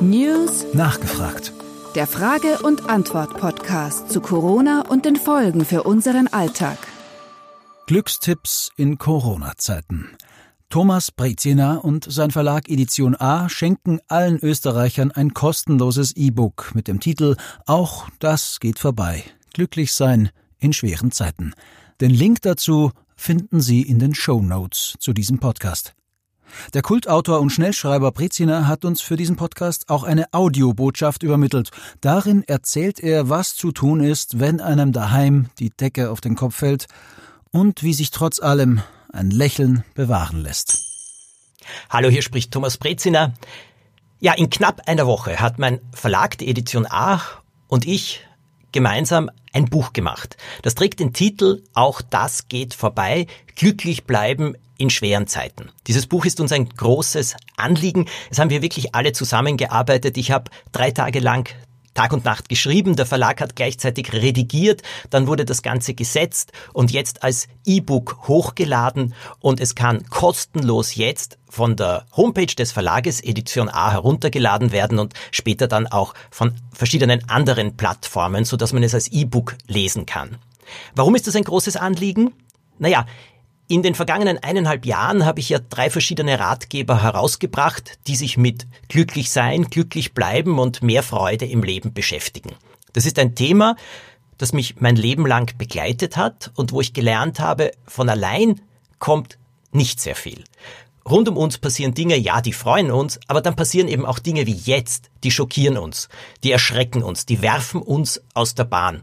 News Nachgefragt. Der Frage- und Antwort-Podcast zu Corona und den Folgen für unseren Alltag. Glückstipps in Corona-Zeiten. Thomas Brezina und sein Verlag Edition A schenken allen Österreichern ein kostenloses E-Book mit dem Titel Auch das geht vorbei. Glücklich sein in schweren Zeiten. Den Link dazu finden Sie in den Show Notes zu diesem Podcast. Der Kultautor und Schnellschreiber Brezina hat uns für diesen Podcast auch eine Audiobotschaft übermittelt. Darin erzählt er, was zu tun ist, wenn einem daheim die Decke auf den Kopf fällt und wie sich trotz allem ein Lächeln bewahren lässt. Hallo, hier spricht Thomas Brezina. Ja, in knapp einer Woche hat mein Verlag, die Edition A und ich gemeinsam ein Buch gemacht. Das trägt den Titel Auch das geht vorbei, glücklich bleiben in schweren Zeiten. Dieses Buch ist uns ein großes Anliegen. Es haben wir wirklich alle zusammengearbeitet. Ich habe drei Tage lang Tag und Nacht geschrieben, der Verlag hat gleichzeitig redigiert, dann wurde das Ganze gesetzt und jetzt als E-Book hochgeladen und es kann kostenlos jetzt von der Homepage des Verlages Edition A heruntergeladen werden und später dann auch von verschiedenen anderen Plattformen, so dass man es als E-Book lesen kann. Warum ist das ein großes Anliegen? Naja, in den vergangenen eineinhalb Jahren habe ich ja drei verschiedene Ratgeber herausgebracht, die sich mit glücklich sein, glücklich bleiben und mehr Freude im Leben beschäftigen. Das ist ein Thema, das mich mein Leben lang begleitet hat und wo ich gelernt habe, von allein kommt nicht sehr viel. Rund um uns passieren Dinge, ja, die freuen uns, aber dann passieren eben auch Dinge wie jetzt, die schockieren uns, die erschrecken uns, die werfen uns aus der Bahn.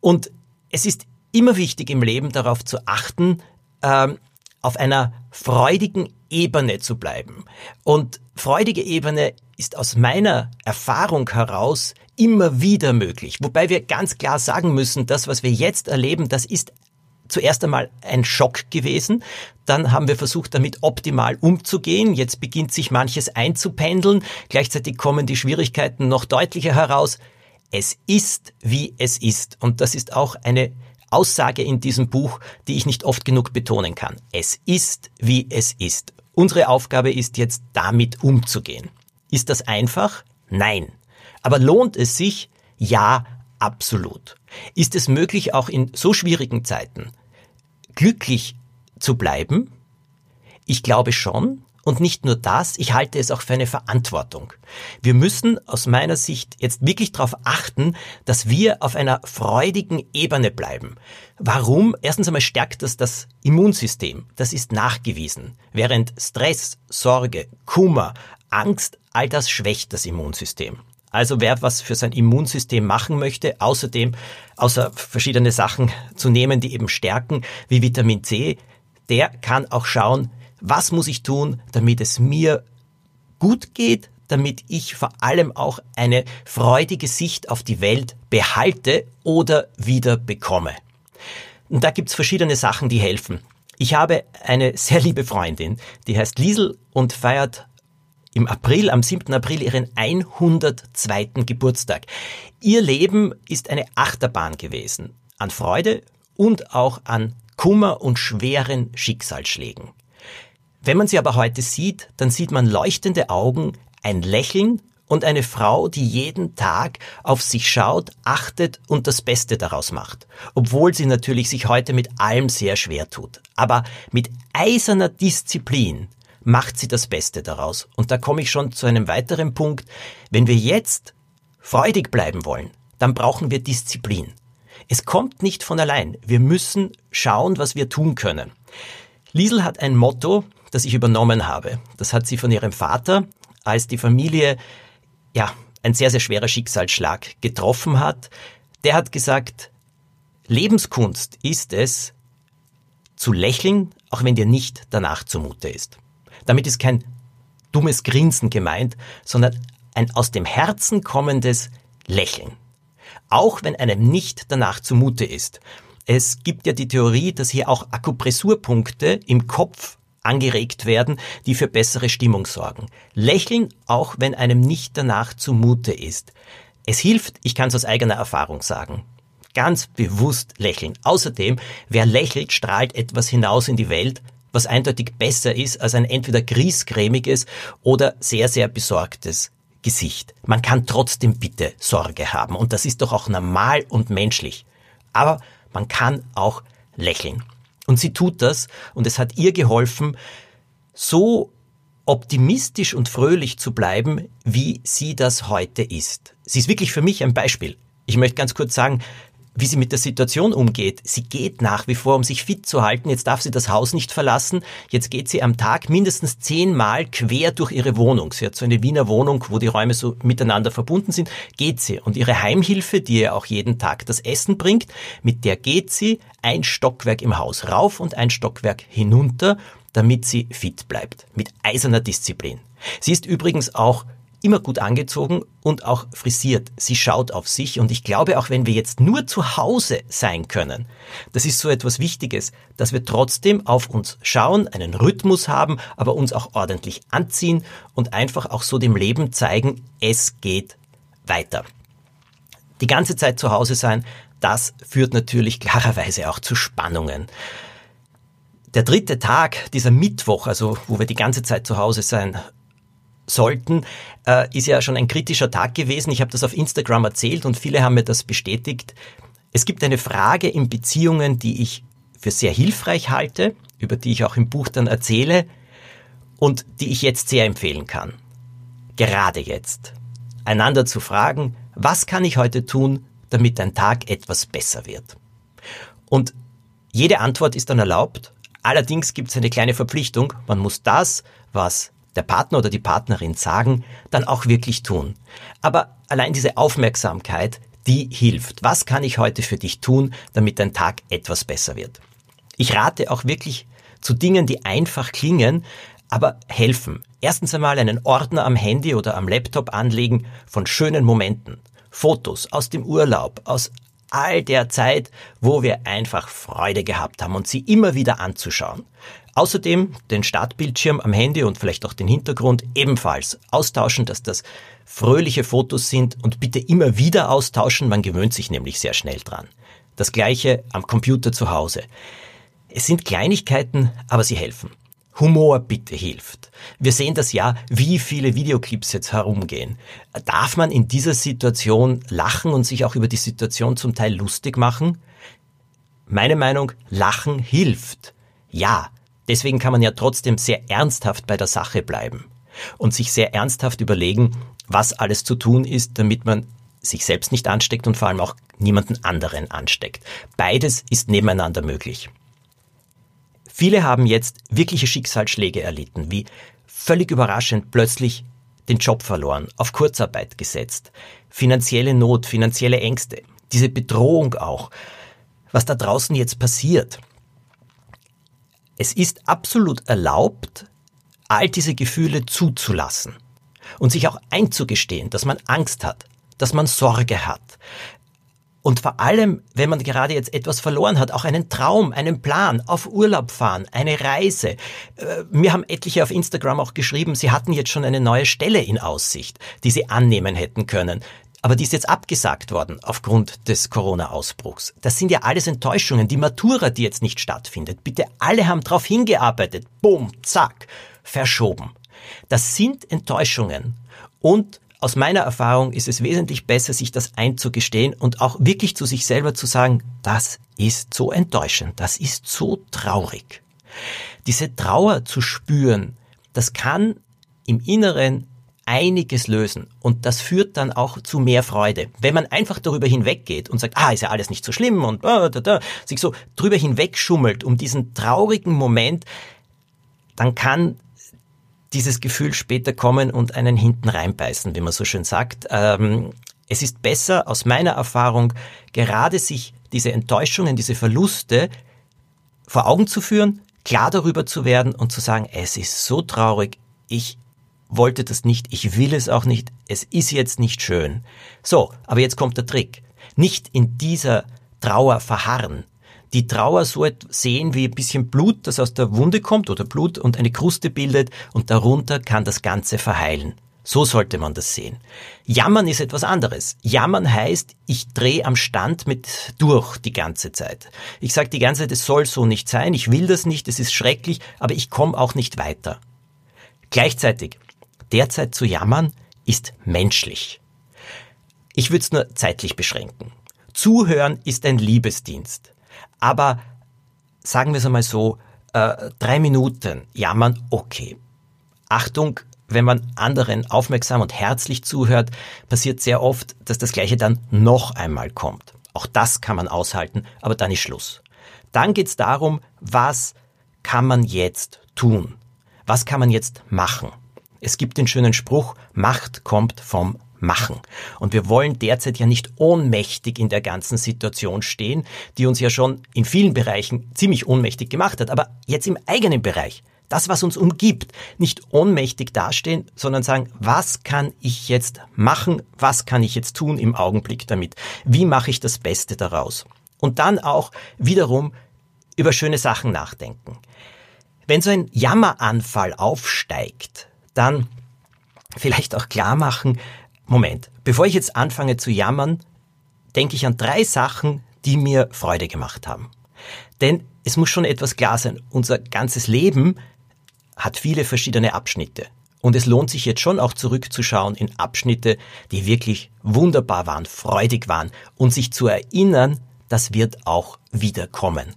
Und es ist immer wichtig im Leben darauf zu achten, ähm, auf einer freudigen Ebene zu bleiben. Und freudige Ebene ist aus meiner Erfahrung heraus immer wieder möglich. Wobei wir ganz klar sagen müssen, das, was wir jetzt erleben, das ist zuerst einmal ein Schock gewesen. Dann haben wir versucht, damit optimal umzugehen. Jetzt beginnt sich manches einzupendeln. Gleichzeitig kommen die Schwierigkeiten noch deutlicher heraus. Es ist, wie es ist. Und das ist auch eine Aussage in diesem Buch, die ich nicht oft genug betonen kann. Es ist, wie es ist. Unsere Aufgabe ist jetzt damit umzugehen. Ist das einfach? Nein. Aber lohnt es sich? Ja, absolut. Ist es möglich, auch in so schwierigen Zeiten glücklich zu bleiben? Ich glaube schon. Und nicht nur das, ich halte es auch für eine Verantwortung. Wir müssen aus meiner Sicht jetzt wirklich darauf achten, dass wir auf einer freudigen Ebene bleiben. Warum? Erstens einmal stärkt das das Immunsystem. Das ist nachgewiesen. Während Stress, Sorge, Kummer, Angst, all das schwächt das Immunsystem. Also wer was für sein Immunsystem machen möchte, außerdem, außer verschiedene Sachen zu nehmen, die eben stärken, wie Vitamin C, der kann auch schauen, was muss ich tun, damit es mir gut geht, damit ich vor allem auch eine freudige Sicht auf die Welt behalte oder wieder bekomme. Und da gibt's verschiedene Sachen, die helfen. Ich habe eine sehr liebe Freundin, die heißt Liesel und feiert im April, am 7. April, ihren 102. Geburtstag. Ihr Leben ist eine Achterbahn gewesen. An Freude und auch an Kummer und schweren Schicksalsschlägen. Wenn man sie aber heute sieht, dann sieht man leuchtende Augen, ein Lächeln und eine Frau, die jeden Tag auf sich schaut, achtet und das Beste daraus macht. Obwohl sie natürlich sich heute mit allem sehr schwer tut. Aber mit eiserner Disziplin macht sie das Beste daraus. Und da komme ich schon zu einem weiteren Punkt. Wenn wir jetzt freudig bleiben wollen, dann brauchen wir Disziplin. Es kommt nicht von allein. Wir müssen schauen, was wir tun können. Liesel hat ein Motto, das ich übernommen habe. Das hat sie von ihrem Vater, als die Familie, ja, ein sehr, sehr schwerer Schicksalsschlag getroffen hat. Der hat gesagt, Lebenskunst ist es, zu lächeln, auch wenn dir nicht danach zumute ist. Damit ist kein dummes Grinsen gemeint, sondern ein aus dem Herzen kommendes Lächeln. Auch wenn einem nicht danach zumute ist. Es gibt ja die Theorie, dass hier auch Akupressurpunkte im Kopf angeregt werden, die für bessere Stimmung sorgen. Lächeln, auch wenn einem nicht danach zumute ist. Es hilft, ich kann es aus eigener Erfahrung sagen. Ganz bewusst lächeln. Außerdem, wer lächelt, strahlt etwas hinaus in die Welt, was eindeutig besser ist als ein entweder griesgrämiges oder sehr, sehr besorgtes Gesicht. Man kann trotzdem bitte Sorge haben und das ist doch auch normal und menschlich. Aber man kann auch lächeln. Und sie tut das und es hat ihr geholfen, so optimistisch und fröhlich zu bleiben, wie sie das heute ist. Sie ist wirklich für mich ein Beispiel. Ich möchte ganz kurz sagen, wie sie mit der Situation umgeht. Sie geht nach wie vor, um sich fit zu halten. Jetzt darf sie das Haus nicht verlassen. Jetzt geht sie am Tag mindestens zehnmal quer durch ihre Wohnung. Sie hat so eine Wiener Wohnung, wo die Räume so miteinander verbunden sind. Geht sie. Und ihre Heimhilfe, die ihr auch jeden Tag das Essen bringt, mit der geht sie ein Stockwerk im Haus rauf und ein Stockwerk hinunter, damit sie fit bleibt. Mit eiserner Disziplin. Sie ist übrigens auch immer gut angezogen und auch frisiert. Sie schaut auf sich und ich glaube, auch wenn wir jetzt nur zu Hause sein können, das ist so etwas Wichtiges, dass wir trotzdem auf uns schauen, einen Rhythmus haben, aber uns auch ordentlich anziehen und einfach auch so dem Leben zeigen, es geht weiter. Die ganze Zeit zu Hause sein, das führt natürlich klarerweise auch zu Spannungen. Der dritte Tag, dieser Mittwoch, also wo wir die ganze Zeit zu Hause sein sollten, äh, ist ja schon ein kritischer Tag gewesen. Ich habe das auf Instagram erzählt und viele haben mir das bestätigt. Es gibt eine Frage in Beziehungen, die ich für sehr hilfreich halte, über die ich auch im Buch dann erzähle und die ich jetzt sehr empfehlen kann. Gerade jetzt. Einander zu fragen, was kann ich heute tun, damit dein Tag etwas besser wird? Und jede Antwort ist dann erlaubt. Allerdings gibt es eine kleine Verpflichtung. Man muss das, was der Partner oder die Partnerin sagen, dann auch wirklich tun. Aber allein diese Aufmerksamkeit, die hilft. Was kann ich heute für dich tun, damit dein Tag etwas besser wird? Ich rate auch wirklich zu Dingen, die einfach klingen, aber helfen. Erstens einmal einen Ordner am Handy oder am Laptop anlegen von schönen Momenten. Fotos aus dem Urlaub, aus all der Zeit, wo wir einfach Freude gehabt haben und sie immer wieder anzuschauen. Außerdem den Startbildschirm am Handy und vielleicht auch den Hintergrund ebenfalls austauschen, dass das fröhliche Fotos sind und bitte immer wieder austauschen, man gewöhnt sich nämlich sehr schnell dran. Das gleiche am Computer zu Hause. Es sind Kleinigkeiten, aber sie helfen. Humor bitte hilft. Wir sehen das ja, wie viele Videoclips jetzt herumgehen. Darf man in dieser Situation lachen und sich auch über die Situation zum Teil lustig machen? Meine Meinung, Lachen hilft. Ja, Deswegen kann man ja trotzdem sehr ernsthaft bei der Sache bleiben und sich sehr ernsthaft überlegen, was alles zu tun ist, damit man sich selbst nicht ansteckt und vor allem auch niemanden anderen ansteckt. Beides ist nebeneinander möglich. Viele haben jetzt wirkliche Schicksalsschläge erlitten, wie völlig überraschend plötzlich den Job verloren, auf Kurzarbeit gesetzt, finanzielle Not, finanzielle Ängste, diese Bedrohung auch, was da draußen jetzt passiert – es ist absolut erlaubt, all diese Gefühle zuzulassen und sich auch einzugestehen, dass man Angst hat, dass man Sorge hat. Und vor allem, wenn man gerade jetzt etwas verloren hat, auch einen Traum, einen Plan, auf Urlaub fahren, eine Reise. Äh, mir haben etliche auf Instagram auch geschrieben, sie hatten jetzt schon eine neue Stelle in Aussicht, die sie annehmen hätten können. Aber die ist jetzt abgesagt worden aufgrund des Corona-Ausbruchs. Das sind ja alles Enttäuschungen. Die Matura, die jetzt nicht stattfindet. Bitte alle haben darauf hingearbeitet. Bumm, zack, verschoben. Das sind Enttäuschungen. Und aus meiner Erfahrung ist es wesentlich besser, sich das einzugestehen und auch wirklich zu sich selber zu sagen, das ist so enttäuschend, das ist so traurig. Diese Trauer zu spüren, das kann im Inneren einiges lösen. Und das führt dann auch zu mehr Freude. Wenn man einfach darüber hinweggeht und sagt, ah, ist ja alles nicht so schlimm und ah, da, da, sich so drüber hinwegschummelt um diesen traurigen Moment, dann kann dieses Gefühl später kommen und einen hinten reinbeißen, wie man so schön sagt. Ähm, es ist besser, aus meiner Erfahrung, gerade sich diese Enttäuschungen, diese Verluste vor Augen zu führen, klar darüber zu werden und zu sagen, es ist so traurig, ich wollte das nicht, ich will es auch nicht, es ist jetzt nicht schön. So, aber jetzt kommt der Trick. Nicht in dieser Trauer verharren. Die Trauer so sehen wie ein bisschen Blut, das aus der Wunde kommt oder Blut und eine Kruste bildet und darunter kann das Ganze verheilen. So sollte man das sehen. Jammern ist etwas anderes. Jammern heißt, ich drehe am Stand mit durch die ganze Zeit. Ich sage die ganze Zeit, es soll so nicht sein, ich will das nicht, es ist schrecklich, aber ich komme auch nicht weiter. Gleichzeitig, derzeit zu jammern ist menschlich. Ich würde es nur zeitlich beschränken. Zuhören ist ein Liebesdienst. Aber sagen wir es einmal so, äh, drei Minuten jammern, okay. Achtung, wenn man anderen aufmerksam und herzlich zuhört, passiert sehr oft, dass das Gleiche dann noch einmal kommt. Auch das kann man aushalten, aber dann ist Schluss. Dann geht es darum, was kann man jetzt tun? Was kann man jetzt machen? Es gibt den schönen Spruch, Macht kommt vom Machen. Und wir wollen derzeit ja nicht ohnmächtig in der ganzen Situation stehen, die uns ja schon in vielen Bereichen ziemlich ohnmächtig gemacht hat, aber jetzt im eigenen Bereich das, was uns umgibt, nicht ohnmächtig dastehen, sondern sagen, was kann ich jetzt machen, was kann ich jetzt tun im Augenblick damit, wie mache ich das Beste daraus. Und dann auch wiederum über schöne Sachen nachdenken. Wenn so ein Jammeranfall aufsteigt, dann vielleicht auch klar machen, Moment, bevor ich jetzt anfange zu jammern, denke ich an drei Sachen, die mir Freude gemacht haben. Denn es muss schon etwas klar sein, unser ganzes Leben hat viele verschiedene Abschnitte. Und es lohnt sich jetzt schon auch zurückzuschauen in Abschnitte, die wirklich wunderbar waren, freudig waren und sich zu erinnern, das wird auch wiederkommen.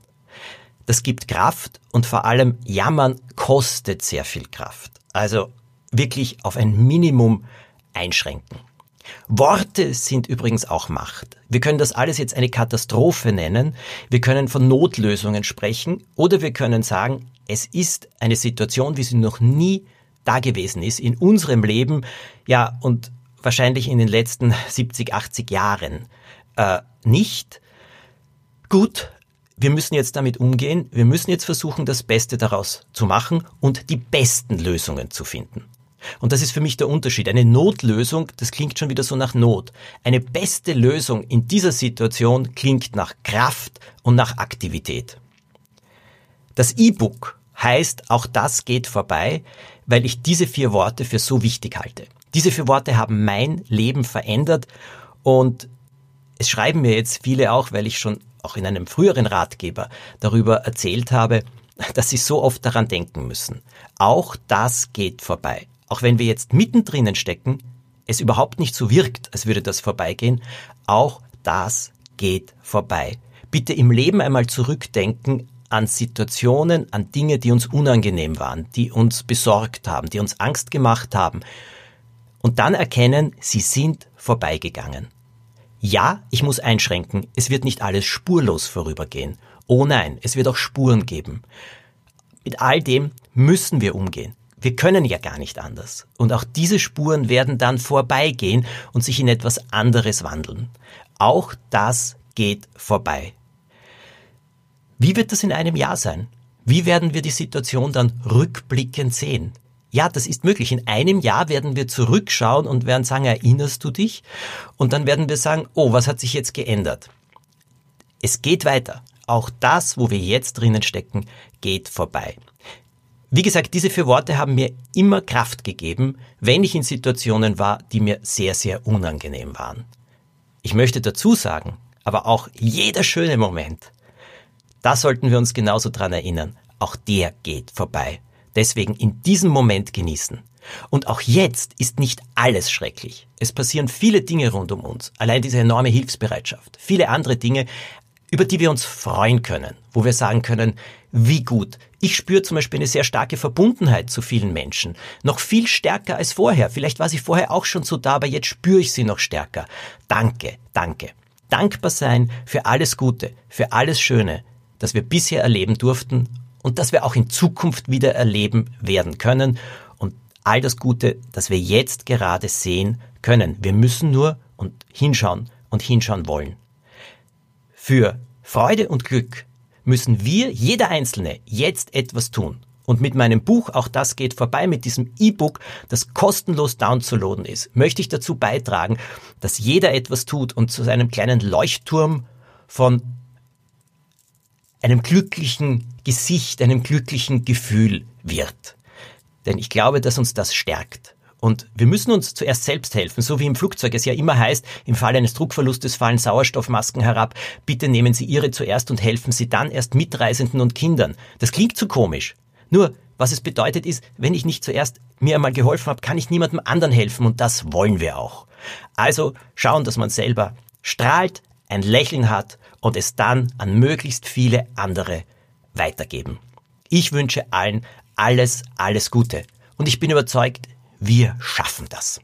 Das gibt Kraft und vor allem Jammern kostet sehr viel Kraft. Also wirklich auf ein Minimum einschränken. Worte sind übrigens auch Macht. Wir können das alles jetzt eine Katastrophe nennen. Wir können von Notlösungen sprechen oder wir können sagen, es ist eine Situation, wie sie noch nie da gewesen ist in unserem Leben, ja, und wahrscheinlich in den letzten 70, 80 Jahren äh, nicht. Gut, wir müssen jetzt damit umgehen, wir müssen jetzt versuchen, das Beste daraus zu machen und die besten Lösungen zu finden. Und das ist für mich der Unterschied. Eine Notlösung, das klingt schon wieder so nach Not. Eine beste Lösung in dieser Situation klingt nach Kraft und nach Aktivität. Das E-Book heißt, auch das geht vorbei, weil ich diese vier Worte für so wichtig halte. Diese vier Worte haben mein Leben verändert und es schreiben mir jetzt viele auch, weil ich schon auch in einem früheren Ratgeber darüber erzählt habe, dass sie so oft daran denken müssen. Auch das geht vorbei. Auch wenn wir jetzt mittendrin stecken, es überhaupt nicht so wirkt, als würde das vorbeigehen, auch das geht vorbei. Bitte im Leben einmal zurückdenken an Situationen, an Dinge, die uns unangenehm waren, die uns besorgt haben, die uns Angst gemacht haben. Und dann erkennen, sie sind vorbeigegangen. Ja, ich muss einschränken, es wird nicht alles spurlos vorübergehen. Oh nein, es wird auch Spuren geben. Mit all dem müssen wir umgehen. Wir können ja gar nicht anders. Und auch diese Spuren werden dann vorbeigehen und sich in etwas anderes wandeln. Auch das geht vorbei. Wie wird das in einem Jahr sein? Wie werden wir die Situation dann rückblickend sehen? Ja, das ist möglich. In einem Jahr werden wir zurückschauen und werden sagen, erinnerst du dich? Und dann werden wir sagen, oh, was hat sich jetzt geändert? Es geht weiter. Auch das, wo wir jetzt drinnen stecken, geht vorbei. Wie gesagt, diese vier Worte haben mir immer Kraft gegeben, wenn ich in Situationen war, die mir sehr, sehr unangenehm waren. Ich möchte dazu sagen, aber auch jeder schöne Moment, da sollten wir uns genauso dran erinnern. Auch der geht vorbei. Deswegen in diesem Moment genießen. Und auch jetzt ist nicht alles schrecklich. Es passieren viele Dinge rund um uns. Allein diese enorme Hilfsbereitschaft. Viele andere Dinge, über die wir uns freuen können. Wo wir sagen können, wie gut. Ich spüre zum Beispiel eine sehr starke Verbundenheit zu vielen Menschen. Noch viel stärker als vorher. Vielleicht war sie vorher auch schon so da, aber jetzt spüre ich sie noch stärker. Danke, danke. Dankbar sein für alles Gute, für alles Schöne, das wir bisher erleben durften und das wir auch in Zukunft wieder erleben werden können und all das Gute, das wir jetzt gerade sehen können. Wir müssen nur und hinschauen und hinschauen wollen. Für Freude und Glück müssen wir, jeder Einzelne, jetzt etwas tun. Und mit meinem Buch, auch das geht vorbei, mit diesem E-Book, das kostenlos downzuladen ist, möchte ich dazu beitragen, dass jeder etwas tut und zu einem kleinen Leuchtturm von einem glücklichen Gesicht, einem glücklichen Gefühl wird. Denn ich glaube, dass uns das stärkt. Und wir müssen uns zuerst selbst helfen, so wie im Flugzeug es ja immer heißt, im Fall eines Druckverlustes fallen Sauerstoffmasken herab, bitte nehmen Sie Ihre zuerst und helfen Sie dann erst Mitreisenden und Kindern. Das klingt zu komisch. Nur, was es bedeutet ist, wenn ich nicht zuerst mir einmal geholfen habe, kann ich niemandem anderen helfen und das wollen wir auch. Also schauen, dass man selber strahlt, ein Lächeln hat und es dann an möglichst viele andere weitergeben. Ich wünsche allen alles, alles Gute und ich bin überzeugt, wir schaffen das.